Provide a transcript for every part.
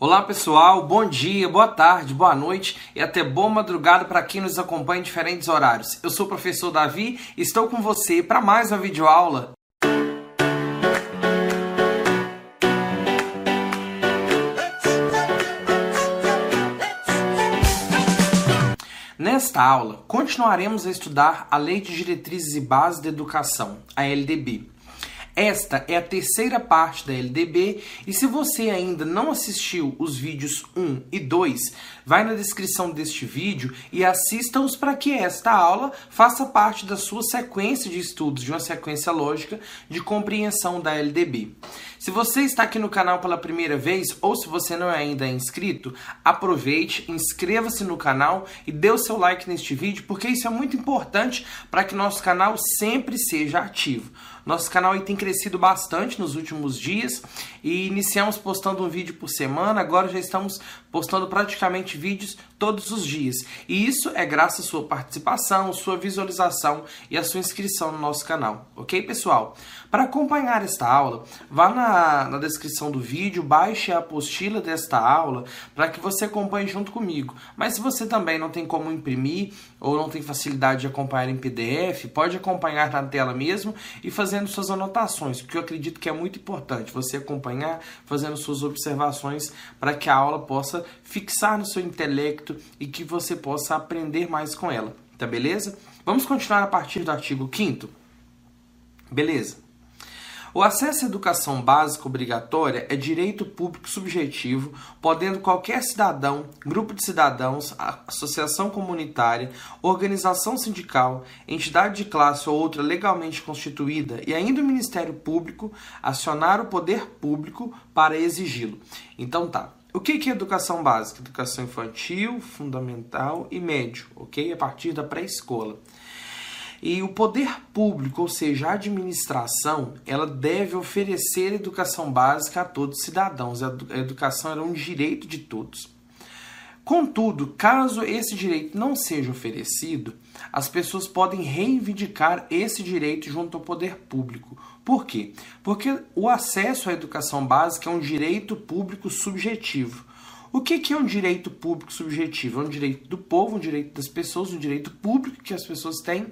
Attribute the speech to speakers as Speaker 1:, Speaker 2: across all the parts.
Speaker 1: Olá pessoal, bom dia, boa tarde, boa noite e até boa madrugada para quem nos acompanha em diferentes horários. Eu sou o professor Davi e estou com você para mais uma videoaula. Nesta aula, continuaremos a estudar a Lei de Diretrizes e Bases da Educação, a LDB. Esta é a terceira parte da LDB e se você ainda não assistiu os vídeos 1 e 2, vai na descrição deste vídeo e assista-os para que esta aula faça parte da sua sequência de estudos, de uma sequência lógica de compreensão da LDB. Se você está aqui no canal pela primeira vez ou se você não é ainda inscrito, aproveite, inscreva-se no canal e dê o seu like neste vídeo, porque isso é muito importante para que nosso canal sempre seja ativo. Nosso canal tem crescido bastante nos últimos dias e iniciamos postando um vídeo por semana, agora já estamos postando praticamente vídeos todos os dias. E isso é graças à sua participação, sua visualização e a sua inscrição no nosso canal, ok, pessoal? Para acompanhar esta aula, vá na, na descrição do vídeo, baixe a apostila desta aula para que você acompanhe junto comigo. Mas se você também não tem como imprimir ou não tem facilidade de acompanhar em PDF, pode acompanhar na tela mesmo e fazendo suas anotações, porque eu acredito que é muito importante você acompanhar, fazendo suas observações para que a aula possa fixar no seu intelecto e que você possa aprender mais com ela. Tá beleza? Vamos continuar a partir do artigo 5 Beleza? O acesso à educação básica obrigatória é direito público subjetivo, podendo qualquer cidadão, grupo de cidadãos, associação comunitária, organização sindical, entidade de classe ou outra legalmente constituída e ainda o Ministério Público acionar o poder público para exigi-lo. Então tá. O que é educação básica? Educação infantil, fundamental e médio, ok? A partir da pré-escola. E o poder público, ou seja, a administração, ela deve oferecer educação básica a todos os cidadãos. A educação é um direito de todos. Contudo, caso esse direito não seja oferecido, as pessoas podem reivindicar esse direito junto ao poder público. Por quê? Porque o acesso à educação básica é um direito público subjetivo. O que, é um direito público subjetivo? É um direito do povo, um direito das pessoas, um direito público que as pessoas têm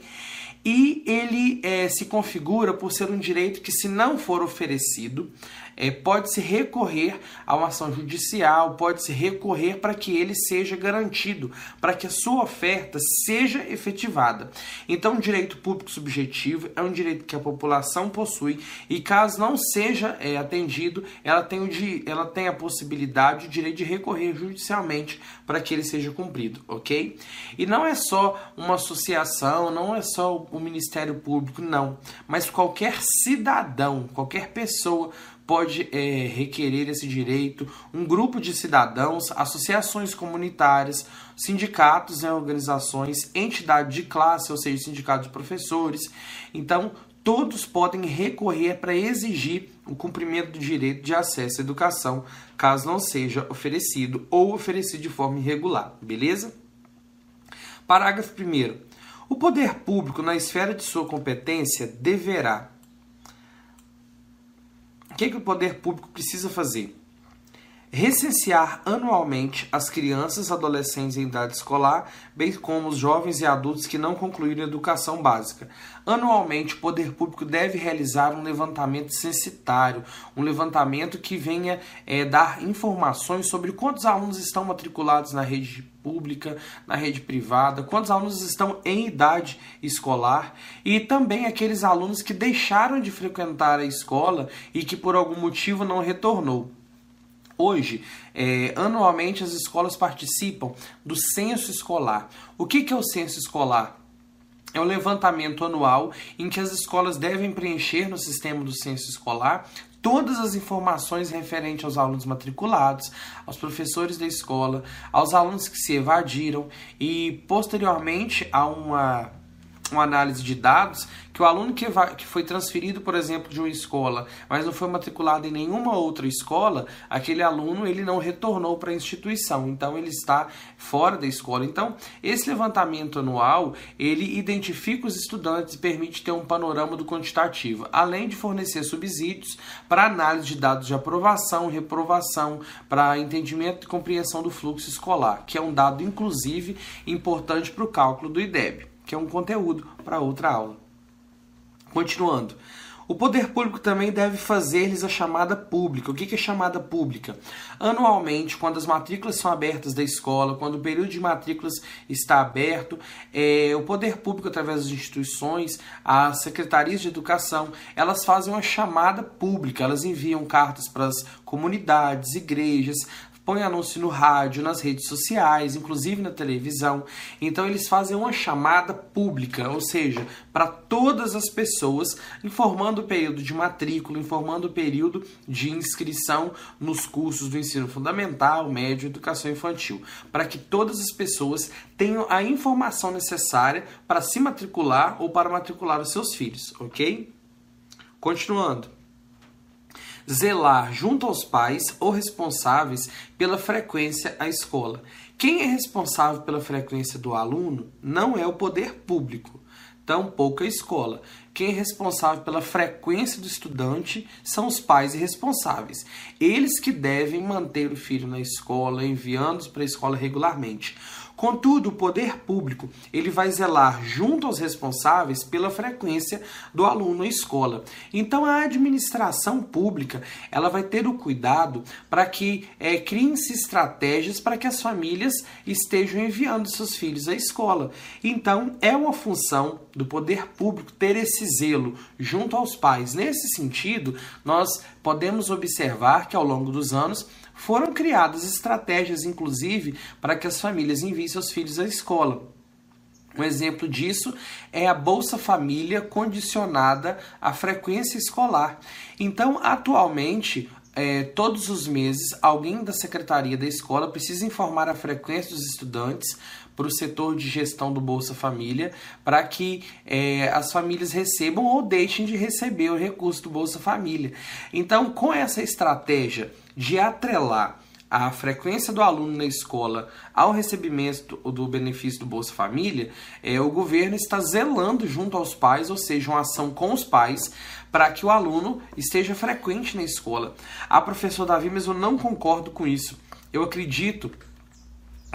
Speaker 1: e ele é, se configura por ser um direito que, se não for oferecido, é, pode-se recorrer a uma ação judicial, pode-se recorrer para que ele seja garantido, para que a sua oferta seja efetivada. Então, o direito público subjetivo é um direito que a população possui e, caso não seja é, atendido, ela tem, o de, ela tem a possibilidade, o direito de recorrer judicialmente para que ele seja cumprido, ok? E não é só uma associação, não é só o Ministério Público, não, mas qualquer cidadão, qualquer pessoa pode é, requerer esse direito um grupo de cidadãos, associações comunitárias, sindicatos, né, organizações, entidade de classe, ou seja, sindicato de professores. Então, todos podem recorrer para exigir o cumprimento do direito de acesso à educação, caso não seja oferecido ou oferecido de forma irregular, beleza? Parágrafo 1. O poder público, na esfera de sua competência, deverá o que, que o poder público precisa fazer? Recensear anualmente as crianças, adolescentes em idade escolar, bem como os jovens e adultos que não concluíram a educação básica. Anualmente, o poder público deve realizar um levantamento censitário, um levantamento que venha é, dar informações sobre quantos alunos estão matriculados na rede pública, na rede privada, quantos alunos estão em idade escolar e também aqueles alunos que deixaram de frequentar a escola e que por algum motivo não retornou. Hoje, é, anualmente, as escolas participam do censo escolar. O que, que é o censo escolar? É um levantamento anual em que as escolas devem preencher no sistema do censo escolar todas as informações referentes aos alunos matriculados, aos professores da escola, aos alunos que se evadiram e posteriormente a uma uma análise de dados que o aluno que, vai, que foi transferido, por exemplo, de uma escola, mas não foi matriculado em nenhuma outra escola, aquele aluno ele não retornou para a instituição, então ele está fora da escola. Então, esse levantamento anual, ele identifica os estudantes e permite ter um panorama do quantitativo, além de fornecer subsídios para análise de dados de aprovação, reprovação, para entendimento e compreensão do fluxo escolar, que é um dado, inclusive, importante para o cálculo do IDEB, que é um conteúdo para outra aula. Continuando. O poder público também deve fazer-lhes a chamada pública. O que é chamada pública? Anualmente, quando as matrículas são abertas da escola, quando o período de matrículas está aberto, é, o poder público, através das instituições, as secretarias de educação, elas fazem uma chamada pública, elas enviam cartas para as comunidades, igrejas, põe anúncio no rádio, nas redes sociais, inclusive na televisão. Então eles fazem uma chamada pública, ou seja, para todas as pessoas, informando o período de matrícula, informando o período de inscrição nos cursos do ensino fundamental, médio e educação infantil, para que todas as pessoas tenham a informação necessária para se matricular ou para matricular os seus filhos, ok? Continuando zelar junto aos pais ou responsáveis pela frequência à escola. Quem é responsável pela frequência do aluno não é o poder público, tampouco a escola. Quem é responsável pela frequência do estudante são os pais e responsáveis. Eles que devem manter o filho na escola, enviando-os para a escola regularmente. Contudo, o poder público ele vai zelar junto aos responsáveis pela frequência do aluno à escola. Então, a administração pública ela vai ter o cuidado para que é, criem-se estratégias para que as famílias estejam enviando seus filhos à escola. Então, é uma função do poder público ter esse zelo junto aos pais. Nesse sentido, nós podemos observar que ao longo dos anos foram criadas estratégias, inclusive, para que as famílias enviem seus filhos à escola. Um exemplo disso é a Bolsa Família condicionada à frequência escolar. Então, atualmente, é, todos os meses, alguém da secretaria da escola precisa informar a frequência dos estudantes para o setor de gestão do Bolsa Família, para que é, as famílias recebam ou deixem de receber o recurso do Bolsa Família. Então, com essa estratégia de atrelar a frequência do aluno na escola ao recebimento do benefício do Bolsa Família, é, o governo está zelando junto aos pais, ou seja, uma ação com os pais, para que o aluno esteja frequente na escola. A professor Davi, mas eu não concordo com isso. Eu acredito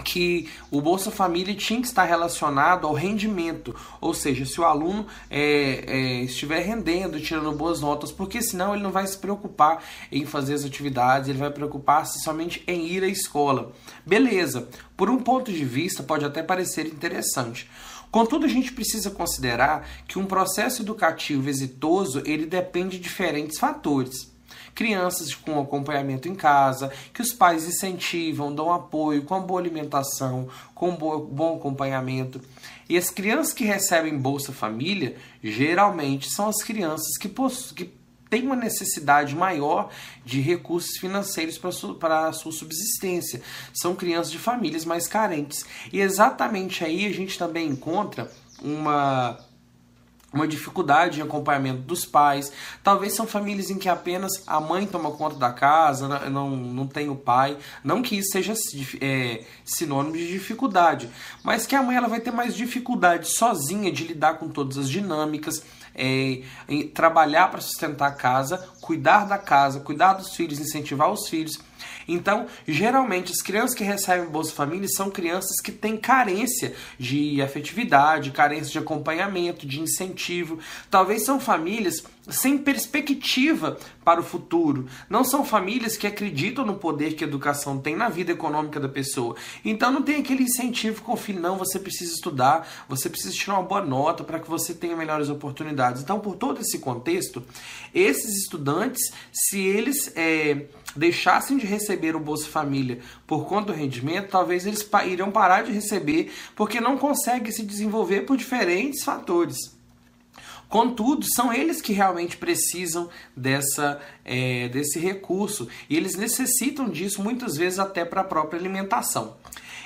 Speaker 1: que o Bolsa Família tinha que estar relacionado ao rendimento, ou seja, se o aluno é, é, estiver rendendo, tirando boas notas, porque senão ele não vai se preocupar em fazer as atividades, ele vai preocupar-se somente em ir à escola. Beleza, por um ponto de vista pode até parecer interessante. Contudo, a gente precisa considerar que um processo educativo exitoso ele depende de diferentes fatores crianças com acompanhamento em casa, que os pais incentivam, dão apoio com boa alimentação, com bom acompanhamento. E as crianças que recebem Bolsa Família, geralmente são as crianças que, que têm uma necessidade maior de recursos financeiros para a sua subsistência. São crianças de famílias mais carentes. E exatamente aí a gente também encontra uma uma dificuldade em acompanhamento dos pais. Talvez são famílias em que apenas a mãe toma conta da casa, não, não tem o pai. Não que isso seja é, sinônimo de dificuldade, mas que a mãe ela vai ter mais dificuldade sozinha de lidar com todas as dinâmicas, é, trabalhar para sustentar a casa, cuidar da casa, cuidar dos filhos, incentivar os filhos. Então, geralmente, as crianças que recebem Bolsa Família são crianças que têm carência de afetividade, carência de acompanhamento, de incentivo. Talvez são famílias sem perspectiva para o futuro. Não são famílias que acreditam no poder que a educação tem na vida econômica da pessoa. Então não tem aquele incentivo com o filho, não, você precisa estudar, você precisa tirar uma boa nota para que você tenha melhores oportunidades. Então, por todo esse contexto, esses estudantes, se eles é, deixassem de receber o Bolsa Família por conta do rendimento, talvez eles iriam parar de receber porque não conseguem se desenvolver por diferentes fatores. Contudo, são eles que realmente precisam dessa, é, desse recurso e eles necessitam disso muitas vezes até para a própria alimentação.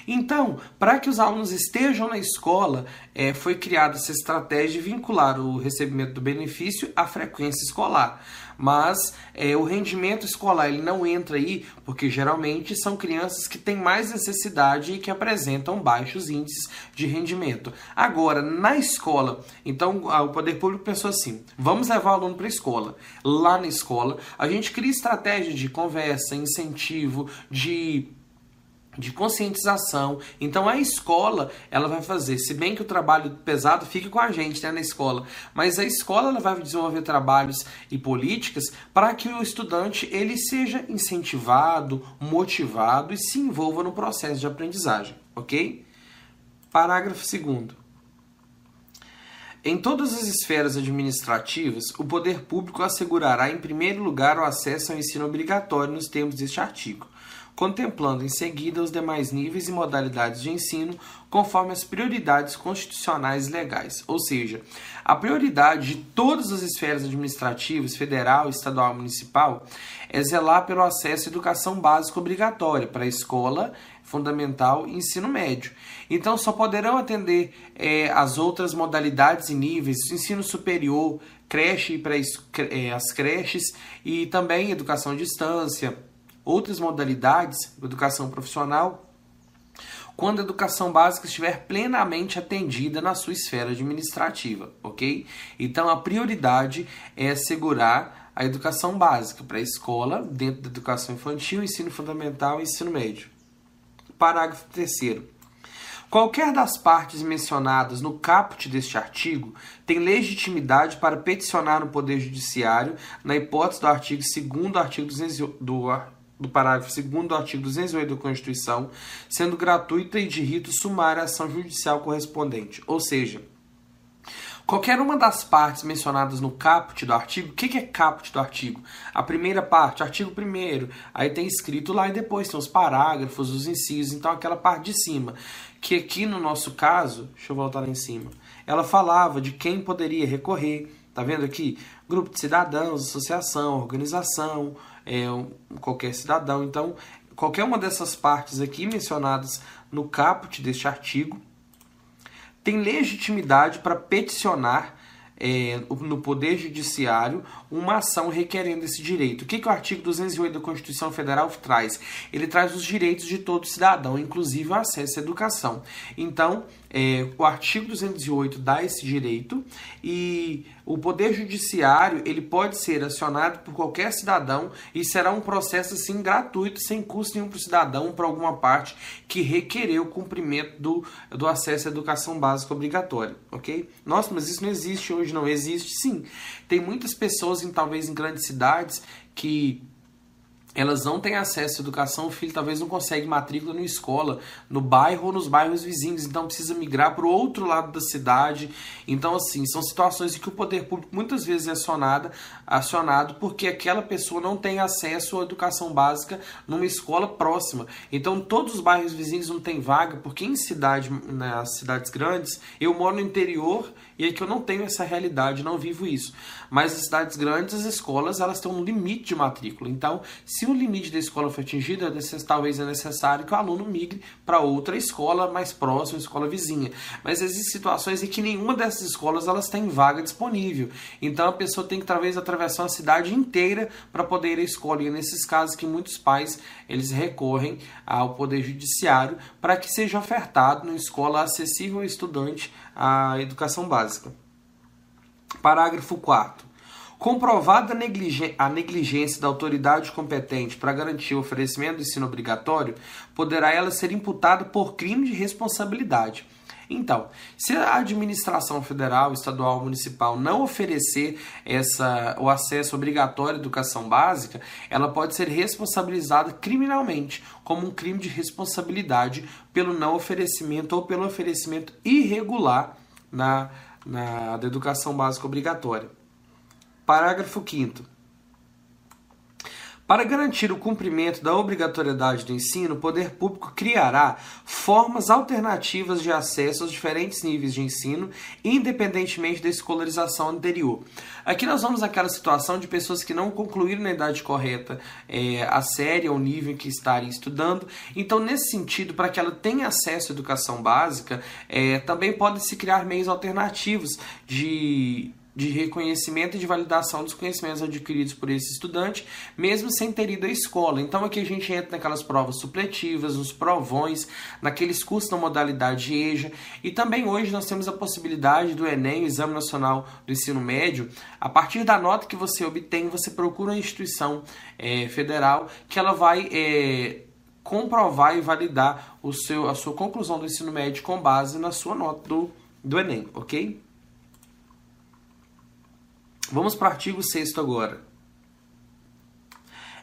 Speaker 1: Então, para que os alunos estejam na escola, é, foi criada essa estratégia de vincular o recebimento do benefício à frequência escolar. Mas é, o rendimento escolar ele não entra aí porque geralmente são crianças que têm mais necessidade e que apresentam baixos índices de rendimento. Agora, na escola, então o poder público pensou assim: vamos levar o aluno para a escola. Lá na escola, a gente cria estratégia de conversa, incentivo, de de conscientização. Então a escola ela vai fazer, se bem que o trabalho pesado fique com a gente né, na escola, mas a escola ela vai desenvolver trabalhos e políticas para que o estudante ele seja incentivado, motivado e se envolva no processo de aprendizagem, ok? Parágrafo 2 em todas as esferas administrativas, o poder público assegurará, em primeiro lugar, o acesso ao ensino obrigatório nos termos deste artigo, contemplando em seguida os demais níveis e modalidades de ensino conforme as prioridades constitucionais e legais. Ou seja, a prioridade de todas as esferas administrativas, federal, estadual e municipal, é zelar pelo acesso à educação básica obrigatória para a escola fundamental e ensino médio. Então, só poderão atender é, as outras modalidades e níveis, ensino superior, creche para é, as creches e também educação à distância, outras modalidades, educação profissional, quando a educação básica estiver plenamente atendida na sua esfera administrativa, ok? Então a prioridade é assegurar a educação básica para a escola, dentro da educação infantil, ensino fundamental e ensino médio. Parágrafo 3. Qualquer das partes mencionadas no caput deste artigo tem legitimidade para peticionar no Poder Judiciário, na hipótese do artigo 2 do artigo 200 do do parágrafo 2 do artigo 208 da Constituição, sendo gratuita e de rito sumário a ação judicial correspondente. Ou seja, qualquer uma das partes mencionadas no caput do artigo, o que, é caput do artigo? A primeira parte, artigo 1 aí tem escrito lá e depois tem os parágrafos, os incisos, então aquela parte de cima, que aqui no nosso caso, deixa eu voltar lá em cima, ela falava de quem poderia recorrer, tá vendo aqui? Grupo de cidadãos, associação, organização, é, qualquer cidadão. Então, qualquer uma dessas partes aqui mencionadas no caput deste artigo tem legitimidade para peticionar é, no Poder Judiciário uma ação requerendo esse direito. O que, que o artigo 208 da Constituição Federal traz? Ele traz os direitos de todo cidadão, inclusive o acesso à educação. Então, é, o artigo 208 dá esse direito e o Poder Judiciário ele pode ser acionado por qualquer cidadão e será um processo assim gratuito, sem custo nenhum para o cidadão, para alguma parte que requerer o cumprimento do, do acesso à educação básica obrigatória, ok? Nossa, mas isso não existe hoje, não existe? Sim. Tem muitas pessoas, em, talvez em grandes cidades, que elas não têm acesso à educação, o filho talvez não consegue matrícula na escola, no bairro ou nos bairros vizinhos, então precisa migrar para o outro lado da cidade. Então, assim, são situações em que o poder público muitas vezes é acionado, acionado porque aquela pessoa não tem acesso à educação básica numa escola próxima. Então, todos os bairros vizinhos não têm vaga, porque em cidade, nas cidades grandes, eu moro no interior e é que eu não tenho essa realidade, não vivo isso. Mas nas cidades grandes, as escolas elas têm um limite de matrícula. Então, se o limite da escola for atingido, é talvez é necessário que o aluno migre para outra escola mais próxima, escola vizinha. Mas existem situações em que nenhuma dessas escolas elas tem vaga disponível. Então, a pessoa tem que talvez atravessar a cidade inteira para poder ir à escola. E é nesses casos que muitos pais eles recorrem ao poder judiciário para que seja ofertado numa escola acessível ao estudante a educação básica. Parágrafo 4 Comprovada a negligência da autoridade competente para garantir o oferecimento do ensino obrigatório, poderá ela ser imputada por crime de responsabilidade. Então, se a administração federal, estadual, municipal não oferecer essa, o acesso obrigatório à educação básica, ela pode ser responsabilizada criminalmente como um crime de responsabilidade pelo não oferecimento ou pelo oferecimento irregular na, na da educação básica obrigatória. Parágrafo 5 Para garantir o cumprimento da obrigatoriedade do ensino, o poder público criará formas alternativas de acesso aos diferentes níveis de ensino, independentemente da escolarização anterior. Aqui nós vamos naquela situação de pessoas que não concluíram na idade correta é, a série ou nível em que estarem estudando. Então, nesse sentido, para que ela tenha acesso à educação básica, é, também podem se criar meios alternativos de de reconhecimento e de validação dos conhecimentos adquiridos por esse estudante, mesmo sem ter ido à escola. Então aqui a gente entra naquelas provas supletivas, nos provões, naqueles cursos da modalidade EJA, e também hoje nós temos a possibilidade do Enem, o Exame Nacional do Ensino Médio, a partir da nota que você obtém, você procura uma instituição é, federal que ela vai é, comprovar e validar o seu, a sua conclusão do ensino médio com base na sua nota do, do Enem, ok? Vamos para o artigo 6 agora.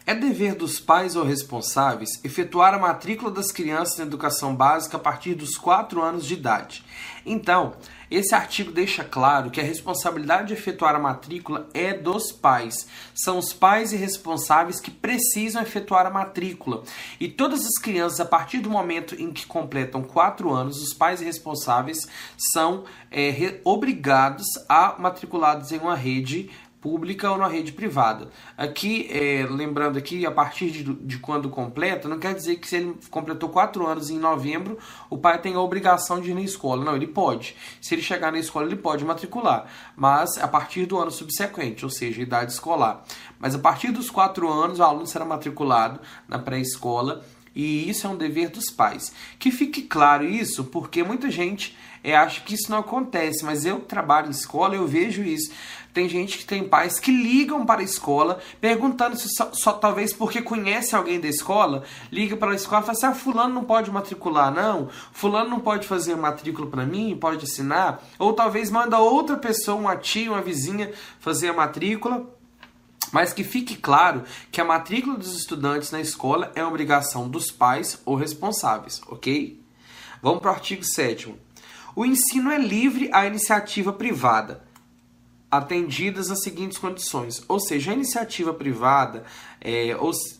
Speaker 1: É dever dos pais ou responsáveis efetuar a matrícula das crianças na educação básica a partir dos 4 anos de idade. Então, esse artigo deixa claro que a responsabilidade de efetuar a matrícula é dos pais. São os pais e responsáveis que precisam efetuar a matrícula. E todas as crianças, a partir do momento em que completam 4 anos, os pais e responsáveis são é, obrigados a matriculados em uma rede pública ou na rede privada. Aqui, é, lembrando aqui, a partir de, de, quando completa, não quer dizer que se ele completou 4 anos em novembro, o pai tem a obrigação de ir na escola. Não, ele pode. Se ele chegar na escola, ele pode matricular, mas a partir do ano subsequente, ou seja, idade escolar. Mas a partir dos 4 anos, o aluno será matriculado na pré-escola e isso é um dever dos pais. Que fique claro isso, porque muita gente é, acha que isso não acontece, mas eu trabalho em escola, eu vejo isso. Tem gente que tem pais que ligam para a escola perguntando se só, só talvez porque conhece alguém da escola, liga para a escola e fala assim: ah, fulano não pode matricular, não, fulano não pode fazer matrícula para mim, pode assinar, ou talvez manda outra pessoa, uma tia, uma vizinha, fazer a matrícula. Mas que fique claro que a matrícula dos estudantes na escola é obrigação dos pais ou responsáveis, ok? Vamos para o artigo 7. O ensino é livre à iniciativa privada atendidas as seguintes condições, ou seja, a iniciativa privada, é,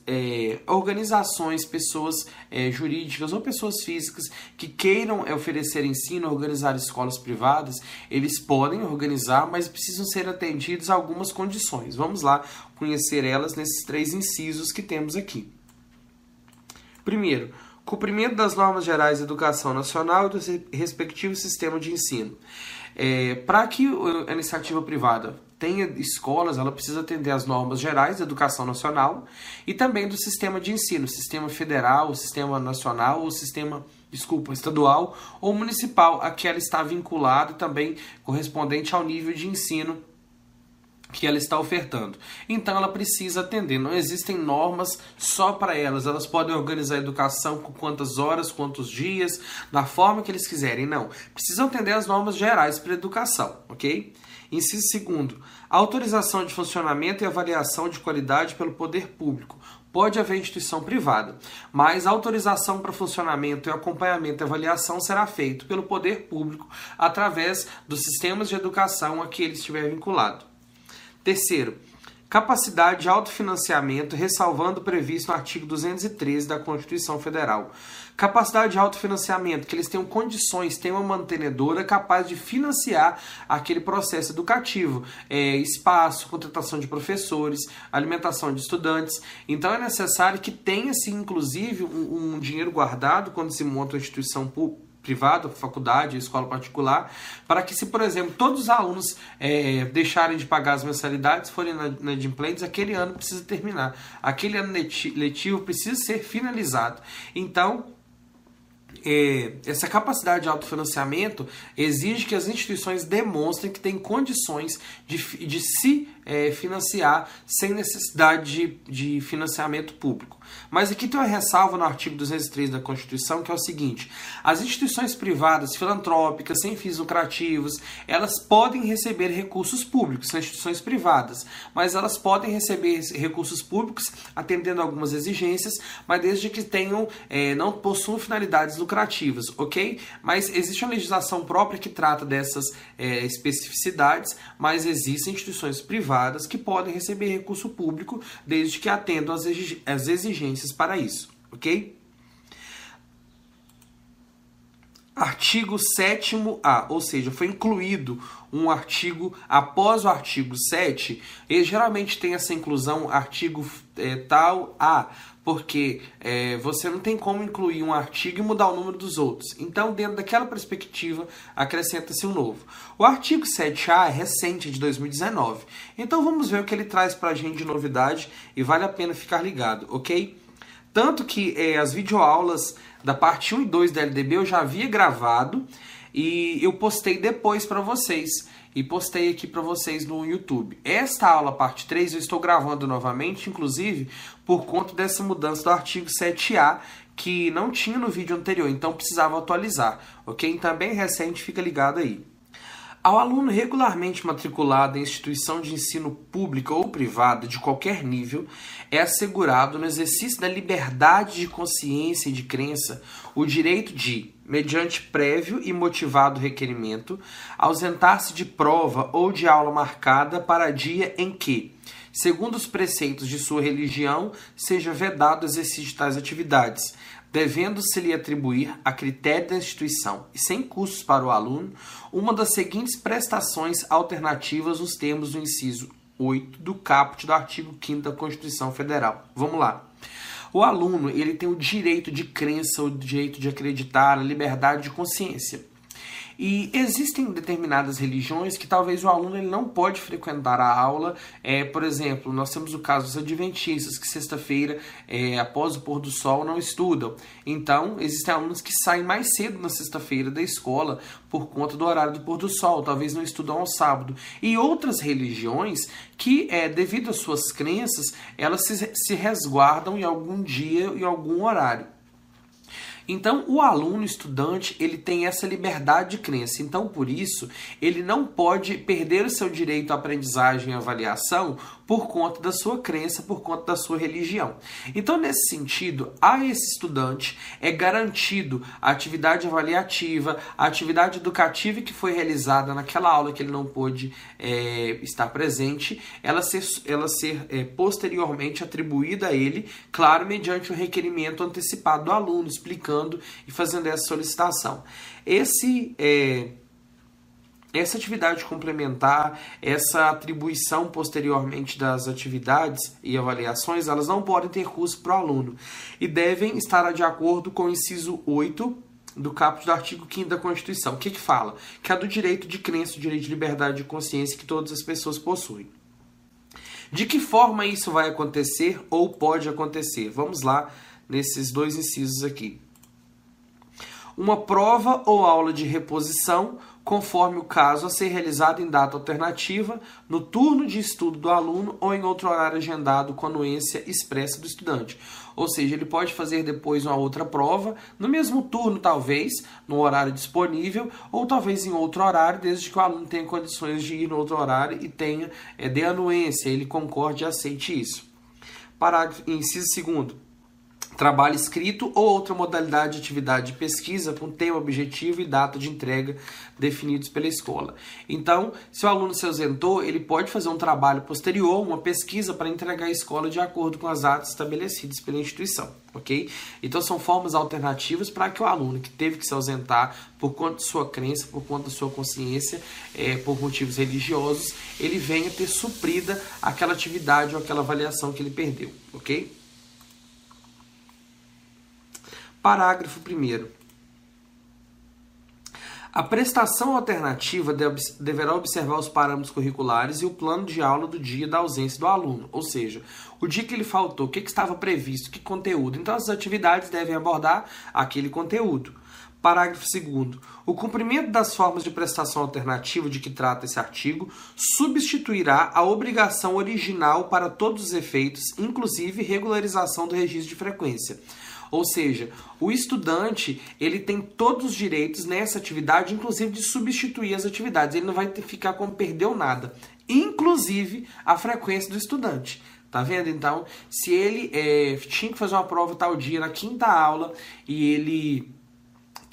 Speaker 1: é, organizações, pessoas é, jurídicas ou pessoas físicas que queiram é, oferecer ensino, organizar escolas privadas, eles podem organizar, mas precisam ser atendidos algumas condições. Vamos lá conhecer elas nesses três incisos que temos aqui. Primeiro, cumprimento das normas gerais de educação nacional e do respectivo sistema de ensino. É, Para que a iniciativa privada tenha escolas, ela precisa atender às normas gerais da educação nacional e também do sistema de ensino, sistema federal, sistema nacional, o sistema, desculpa, estadual ou municipal, a que ela está vinculada também correspondente ao nível de ensino que ela está ofertando. Então ela precisa atender. Não existem normas só para elas. Elas podem organizar a educação com quantas horas, quantos dias, da forma que eles quiserem. Não. Precisam atender as normas gerais para a educação, ok? Inciso segundo, autorização de funcionamento e avaliação de qualidade pelo poder público. Pode haver instituição privada, mas a autorização para funcionamento e acompanhamento e avaliação será feito pelo poder público através dos sistemas de educação a que ele estiver vinculado. Terceiro, capacidade de autofinanciamento, ressalvando o previsto no artigo 213 da Constituição Federal. Capacidade de autofinanciamento, que eles tenham condições, tenham uma mantenedora capaz de financiar aquele processo educativo, é, espaço, contratação de professores, alimentação de estudantes. Então é necessário que tenha-se, inclusive, um, um dinheiro guardado quando se monta uma instituição pública privada, faculdade, escola particular, para que se, por exemplo, todos os alunos é, deixarem de pagar as mensalidades, forem na, na Adimplentes, aquele ano precisa terminar. Aquele ano letivo precisa ser finalizado. Então, é, essa capacidade de autofinanciamento exige que as instituições demonstrem que têm condições de, de se é, financiar sem necessidade de, de financiamento público. Mas aqui tem uma ressalva no artigo 203 da Constituição, que é o seguinte: as instituições privadas, filantrópicas, sem fins lucrativos, elas podem receber recursos públicos, são instituições privadas, mas elas podem receber recursos públicos atendendo algumas exigências, mas desde que tenham, é, não possuam finalidades lucrativas, ok? Mas existe uma legislação própria que trata dessas é, especificidades, mas existem instituições privadas privadas que podem receber recurso público desde que atendam às exigências para isso, ok? Artigo 7A, ou seja, foi incluído um artigo após o artigo 7, e geralmente tem essa inclusão artigo é, tal A, porque é, você não tem como incluir um artigo e mudar o número dos outros. Então, dentro daquela perspectiva, acrescenta-se um novo. O artigo 7A é recente, de 2019. Então, vamos ver o que ele traz para a gente de novidade e vale a pena ficar ligado, ok? Tanto que é, as videoaulas da parte 1 e 2 da LDB eu já havia gravado e eu postei depois para vocês e postei aqui para vocês no YouTube. Esta aula, parte 3, eu estou gravando novamente, inclusive por conta dessa mudança do artigo 7A, que não tinha no vídeo anterior, então precisava atualizar, ok? Então, bem recente, fica ligado aí. Ao aluno regularmente matriculado em instituição de ensino pública ou privada de qualquer nível, é assegurado no exercício da liberdade de consciência e de crença o direito de, mediante prévio e motivado requerimento, ausentar-se de prova ou de aula marcada para dia em que, segundo os preceitos de sua religião, seja vedado o exercício de tais atividades, devendo-se lhe atribuir, a critério da instituição e sem custos para o aluno, uma das seguintes prestações alternativas nos termos do inciso 8 do caput do artigo 5 da Constituição Federal. Vamos lá. O aluno ele tem o direito de crença, o direito de acreditar, a liberdade de consciência. E existem determinadas religiões que talvez o aluno ele não pode frequentar a aula. É, por exemplo, nós temos o caso dos adventistas, que sexta-feira, é, após o pôr do sol, não estudam. Então, existem alunos que saem mais cedo na sexta-feira da escola por conta do horário do pôr do sol, talvez não estudam ao sábado. E outras religiões que, é, devido às suas crenças, elas se, se resguardam em algum dia e algum horário. Então, o aluno, estudante, ele tem essa liberdade de crença. Então, por isso, ele não pode perder o seu direito à aprendizagem e avaliação por conta da sua crença, por conta da sua religião. Então, nesse sentido, a esse estudante é garantido a atividade avaliativa, a atividade educativa que foi realizada naquela aula que ele não pôde é, estar presente, ela ser, ela ser é, posteriormente atribuída a ele, claro, mediante o requerimento antecipado do aluno, explicando e fazendo essa solicitação. Esse é, essa atividade complementar, essa atribuição posteriormente das atividades e avaliações, elas não podem ter custo para o aluno e devem estar de acordo com o inciso 8 do caput do artigo 5 da Constituição. O que, que fala? Que é do direito de crença, o direito de liberdade de consciência que todas as pessoas possuem. De que forma isso vai acontecer ou pode acontecer? Vamos lá nesses dois incisos aqui. Uma prova ou aula de reposição conforme o caso a ser realizado em data alternativa, no turno de estudo do aluno ou em outro horário agendado com anuência expressa do estudante. Ou seja, ele pode fazer depois uma outra prova, no mesmo turno, talvez, no horário disponível, ou talvez em outro horário, desde que o aluno tenha condições de ir no outro horário e tenha é, de anuência, ele concorde e aceite isso. Parágrafo, inciso segundo trabalho escrito ou outra modalidade de atividade de pesquisa com tema, objetivo e data de entrega definidos pela escola. Então, se o aluno se ausentou, ele pode fazer um trabalho posterior, uma pesquisa para entregar à escola de acordo com as datas estabelecidas pela instituição, ok? Então, são formas alternativas para que o aluno que teve que se ausentar por conta de sua crença, por conta da sua consciência, é, por motivos religiosos, ele venha ter suprida aquela atividade ou aquela avaliação que ele perdeu, ok? Parágrafo 1. A prestação alternativa deverá observar os parâmetros curriculares e o plano de aula do dia da ausência do aluno, ou seja, o dia que ele faltou, o que, estava previsto, que conteúdo. Então, as atividades devem abordar aquele conteúdo. Parágrafo 2. O cumprimento das formas de prestação alternativa de que trata esse artigo substituirá a obrigação original para todos os efeitos, inclusive regularização do registro de frequência. Ou seja, o estudante ele tem todos os direitos nessa atividade, inclusive de substituir as atividades. Ele não vai ficar como perdeu nada, inclusive a frequência do estudante. Tá vendo? Então, se ele é, tinha que fazer uma prova tal dia na quinta aula e ele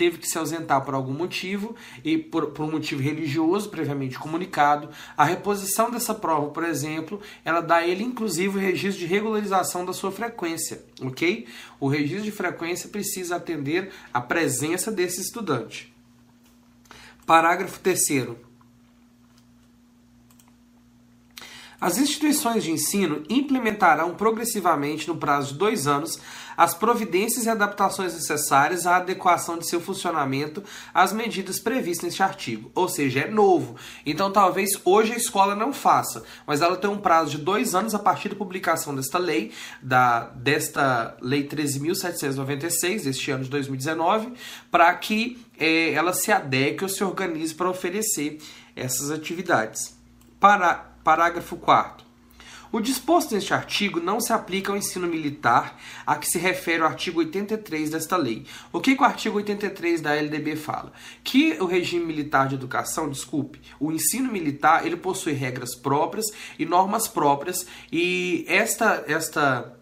Speaker 1: teve que se ausentar por algum motivo e por, por um motivo religioso previamente comunicado. A reposição dessa prova, por exemplo, ela dá a ele inclusive o registro de regularização da sua frequência, ok? O registro de frequência precisa atender a presença desse estudante. Parágrafo 3 As instituições de ensino implementarão progressivamente, no prazo de dois anos, as providências e adaptações necessárias à adequação de seu funcionamento às medidas previstas neste artigo. Ou seja, é novo. Então, talvez hoje a escola não faça, mas ela tem um prazo de dois anos a partir da publicação desta lei, da, desta Lei 13.796, deste ano de 2019, para que é, ela se adeque ou se organize para oferecer essas atividades. Para Parágrafo 4. O disposto neste artigo não se aplica ao ensino militar a que se refere o artigo 83 desta lei. O que, que o artigo 83 da LDB fala? Que o regime militar de educação, desculpe, o ensino militar, ele possui regras próprias e normas próprias e esta esta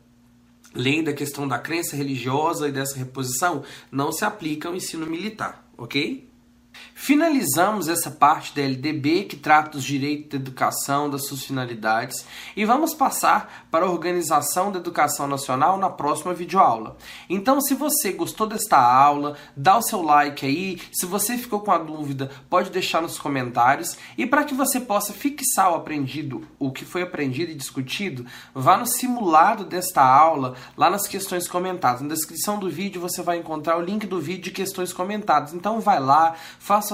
Speaker 1: lei da questão da crença religiosa e dessa reposição não se aplica ao ensino militar, ok? Finalizamos essa parte da LDB que trata dos direitos da educação, das suas finalidades, e vamos passar para a organização da educação nacional na próxima videoaula. Então, se você gostou desta aula, dá o seu like aí. Se você ficou com a dúvida, pode deixar nos comentários. E para que você possa fixar o aprendido, o que foi aprendido e discutido, vá no simulado desta aula, lá nas questões comentadas. Na descrição do vídeo você vai encontrar o link do vídeo de questões comentadas. Então, vai lá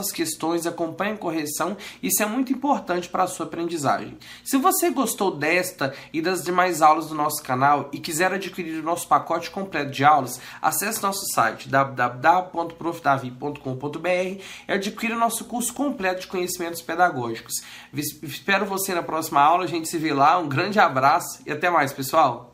Speaker 1: as questões, acompanhe a correção, isso é muito importante para a sua aprendizagem. Se você gostou desta e das demais aulas do nosso canal e quiser adquirir o nosso pacote completo de aulas, acesse nosso site www.profdavi.com.br e adquira o nosso curso completo de conhecimentos pedagógicos. Espero você na próxima aula, a gente se vê lá, um grande abraço e até mais, pessoal!